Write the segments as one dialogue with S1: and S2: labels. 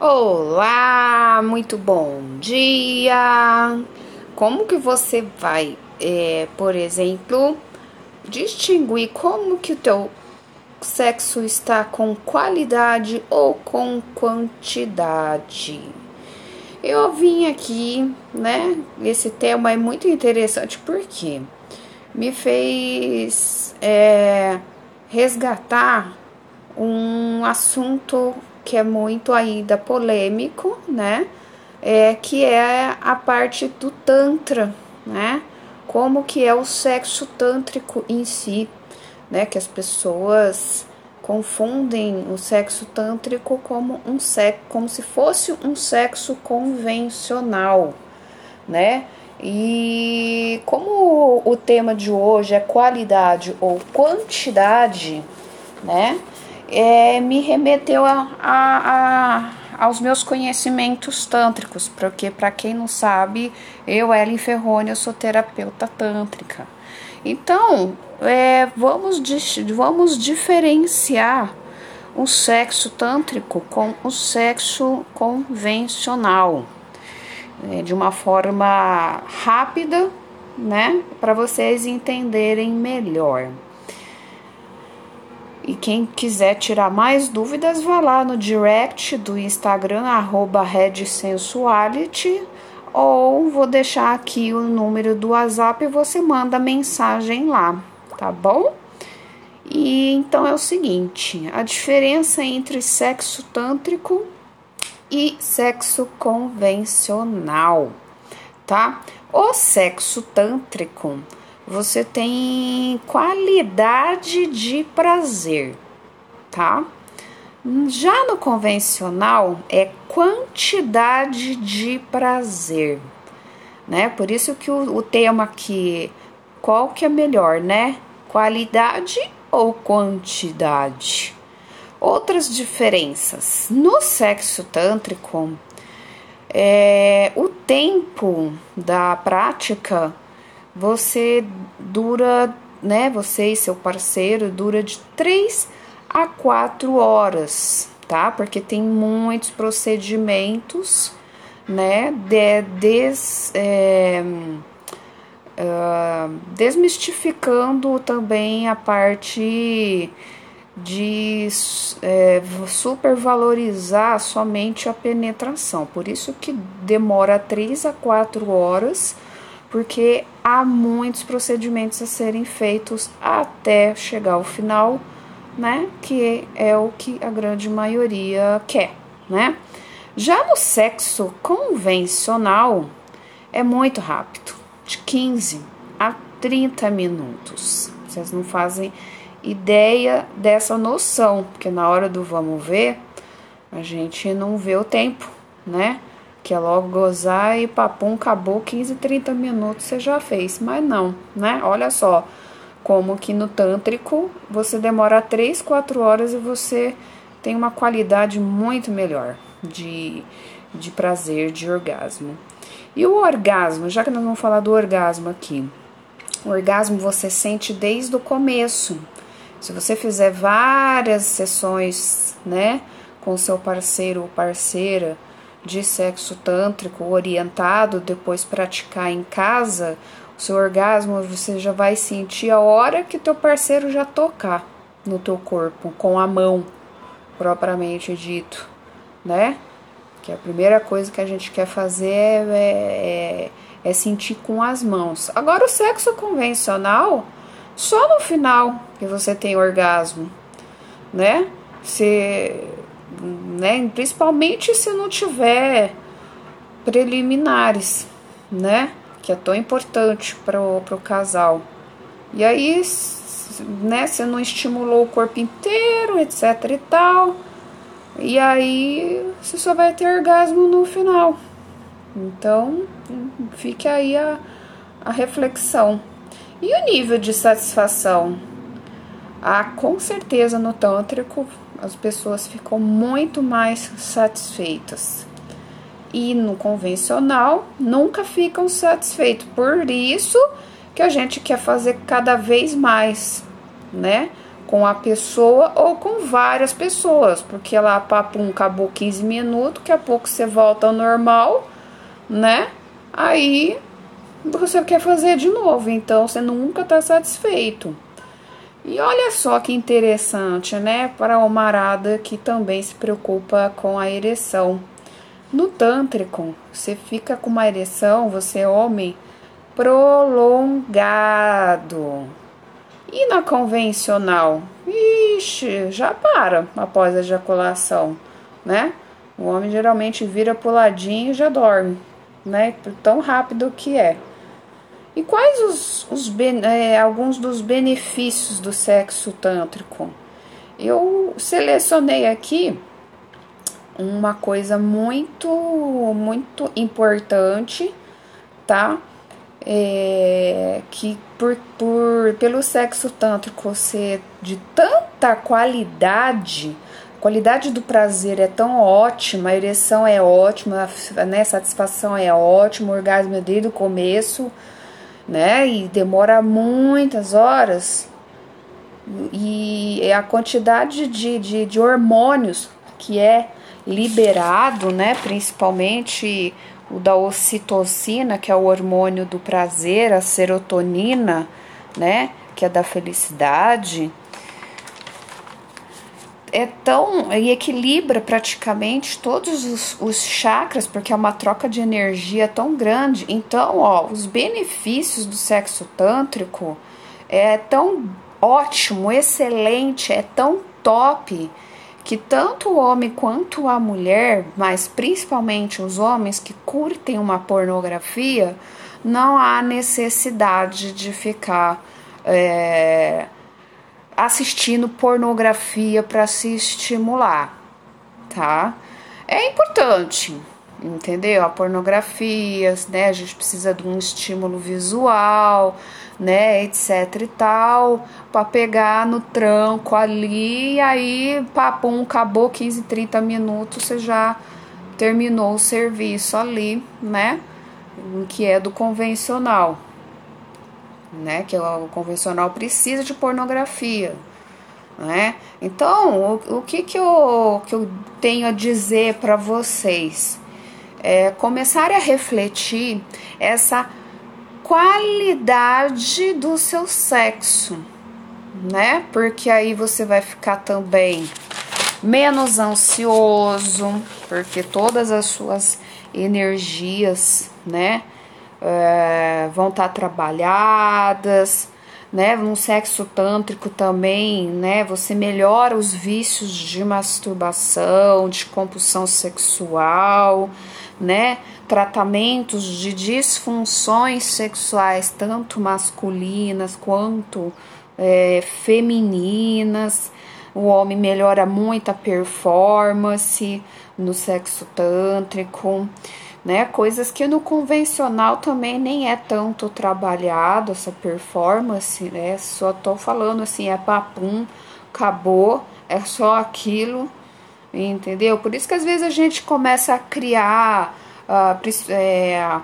S1: Olá, muito bom dia. Como que você vai, é, por exemplo, distinguir como que o teu sexo está com qualidade ou com quantidade? Eu vim aqui, né? Esse tema é muito interessante porque me fez é, resgatar um assunto que é muito ainda polêmico, né? É, que é a parte do tantra, né? Como que é o sexo tântrico em si, né? Que as pessoas confundem o sexo tântrico como um sexo, como se fosse um sexo convencional, né? E como o tema de hoje é qualidade ou quantidade, né? É, me remeteu a, a, a, aos meus conhecimentos tântricos, porque para quem não sabe, eu, Ellen Ferroni, eu sou terapeuta tântrica. Então, é, vamos, vamos diferenciar o sexo tântrico com o sexo convencional, é, de uma forma rápida, né, para vocês entenderem melhor. E quem quiser tirar mais dúvidas, vá lá no direct do Instagram, arroba redsensuality, ou vou deixar aqui o número do WhatsApp e você manda mensagem lá, tá bom? E então é o seguinte, a diferença entre sexo tântrico e sexo convencional, tá? O sexo tântrico você tem qualidade de prazer, tá? Já no convencional é quantidade de prazer, né? Por isso que o, o tema aqui, qual que é melhor, né? Qualidade ou quantidade? Outras diferenças. No sexo tântrico, é, o tempo da prática você dura, né, você e seu parceiro dura de 3 a 4 horas, tá? Porque tem muitos procedimentos, né, de, des, é, uh, desmistificando também a parte de é, supervalorizar somente a penetração. Por isso que demora 3 a 4 horas porque há muitos procedimentos a serem feitos até chegar ao final, né? Que é o que a grande maioria quer, né? Já no sexo convencional é muito rápido, de 15 a 30 minutos. Vocês não fazem ideia dessa noção, porque na hora do vamos ver, a gente não vê o tempo, né? Que é logo gozar e papum, acabou 15, 30 minutos você já fez. Mas não, né? Olha só como que no tântrico você demora 3, 4 horas e você tem uma qualidade muito melhor de, de prazer, de orgasmo. E o orgasmo, já que nós vamos falar do orgasmo aqui, o orgasmo você sente desde o começo. Se você fizer várias sessões, né, com seu parceiro ou parceira, de sexo tântrico orientado, depois praticar em casa, o seu orgasmo você já vai sentir a hora que teu parceiro já tocar no teu corpo com a mão propriamente dito, né? Que a primeira coisa que a gente quer fazer é, é, é sentir com as mãos. Agora o sexo convencional só no final que você tem orgasmo, né? Você né? Principalmente se não tiver preliminares, né? Que é tão importante para o casal. E aí, né? Você não estimulou o corpo inteiro, etc e tal. E aí, você só vai ter orgasmo no final. Então, fique aí a, a reflexão. E o nível de satisfação? Ah, com certeza no Tântrico as pessoas ficam muito mais satisfeitas. E no convencional nunca ficam satisfeitos. Por isso que a gente quer fazer cada vez mais, né? com a pessoa ou com várias pessoas, porque lá papum acabou 15 minutos, daqui a pouco você volta ao normal, né? Aí você quer fazer de novo, então você nunca está satisfeito. E olha só que interessante, né? Para o marada que também se preocupa com a ereção. No tântrico, você fica com uma ereção, você é homem, prolongado. E na convencional? Ixi, já para após a ejaculação, né? O homem geralmente vira pro ladinho e já dorme, né? Tão rápido que é. E quais os, os é, alguns dos benefícios do sexo tântrico? Eu selecionei aqui uma coisa muito, muito importante, tá? é, que por, por pelo sexo tântrico ser de tanta qualidade, a qualidade do prazer é tão ótima, a ereção é ótima, né, satisfação é ótima, o orgasmo é desde o começo, né, e demora muitas horas, e a quantidade de, de, de hormônios que é liberado, né, principalmente o da ocitocina, que é o hormônio do prazer, a serotonina, né, que é da felicidade, é tão e equilibra praticamente todos os, os chakras, porque é uma troca de energia tão grande. Então, ó, os benefícios do sexo tântrico é tão ótimo, excelente, é tão top que tanto o homem quanto a mulher, mas principalmente os homens que curtem uma pornografia, não há necessidade de ficar é, assistindo pornografia para se estimular, tá? É importante, entendeu? A pornografia, né? A gente precisa de um estímulo visual, né, etc e tal, para pegar no tranco ali, e aí, papum, acabou 15, 30 minutos, você já terminou o serviço ali, né, que é do convencional, né, que é o convencional precisa de pornografia, né? Então, o, o que, que, eu, que eu tenho a dizer para vocês? É começar a refletir essa qualidade do seu sexo, né? Porque aí você vai ficar também menos ansioso, porque todas as suas energias, né, é, vão estar tá trabalhadas, né? No sexo tântrico também, né? Você melhora os vícios de masturbação, de compulsão sexual, né? Tratamentos de disfunções sexuais, tanto masculinas quanto é, femininas. O homem melhora muito a performance no sexo tântrico, né? Coisas que no convencional também nem é tanto trabalhado essa performance, né? Só tô falando assim, é papum, acabou, é só aquilo entendeu? Por isso que às vezes a gente começa a criar uh, é,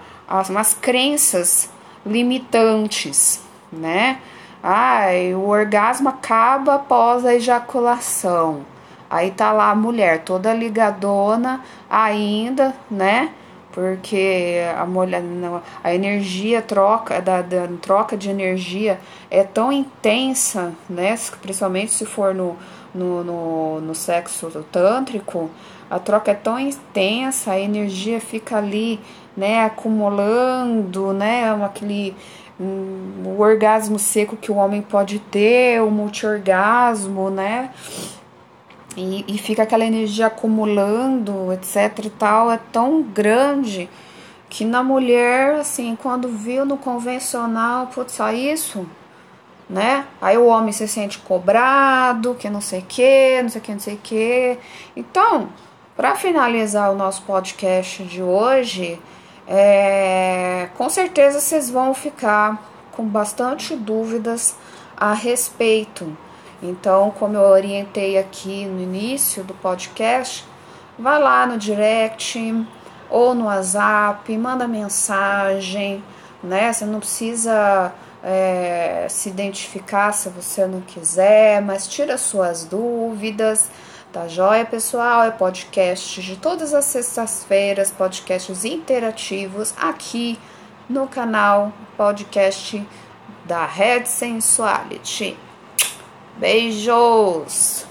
S1: umas crenças limitantes, né? Ah, o orgasmo acaba após a ejaculação. Aí tá lá a mulher toda ligadona ainda, né? Porque a mulher, a energia troca da, da troca de energia é tão intensa, né? Principalmente se for no, no, no, no sexo tântrico, a troca é tão intensa, a energia fica ali, né, acumulando, né, aquele um, o orgasmo seco que o homem pode ter, o multiorgasmo, né, e, e fica aquela energia acumulando, etc e tal, é tão grande que na mulher, assim, quando viu no convencional, putz, só isso, né? Aí o homem se sente cobrado, que não sei o que, não sei o que, não sei o que. Então, para finalizar o nosso podcast de hoje, é, com certeza vocês vão ficar com bastante dúvidas a respeito. Então, como eu orientei aqui no início do podcast, vá lá no direct ou no WhatsApp, manda mensagem, né? Você não precisa é, se identificar se você não quiser, mas tira suas dúvidas. Tá joia, pessoal? É podcast de todas as sextas-feiras, podcasts interativos aqui no canal podcast da Red Sensuality. Beijos!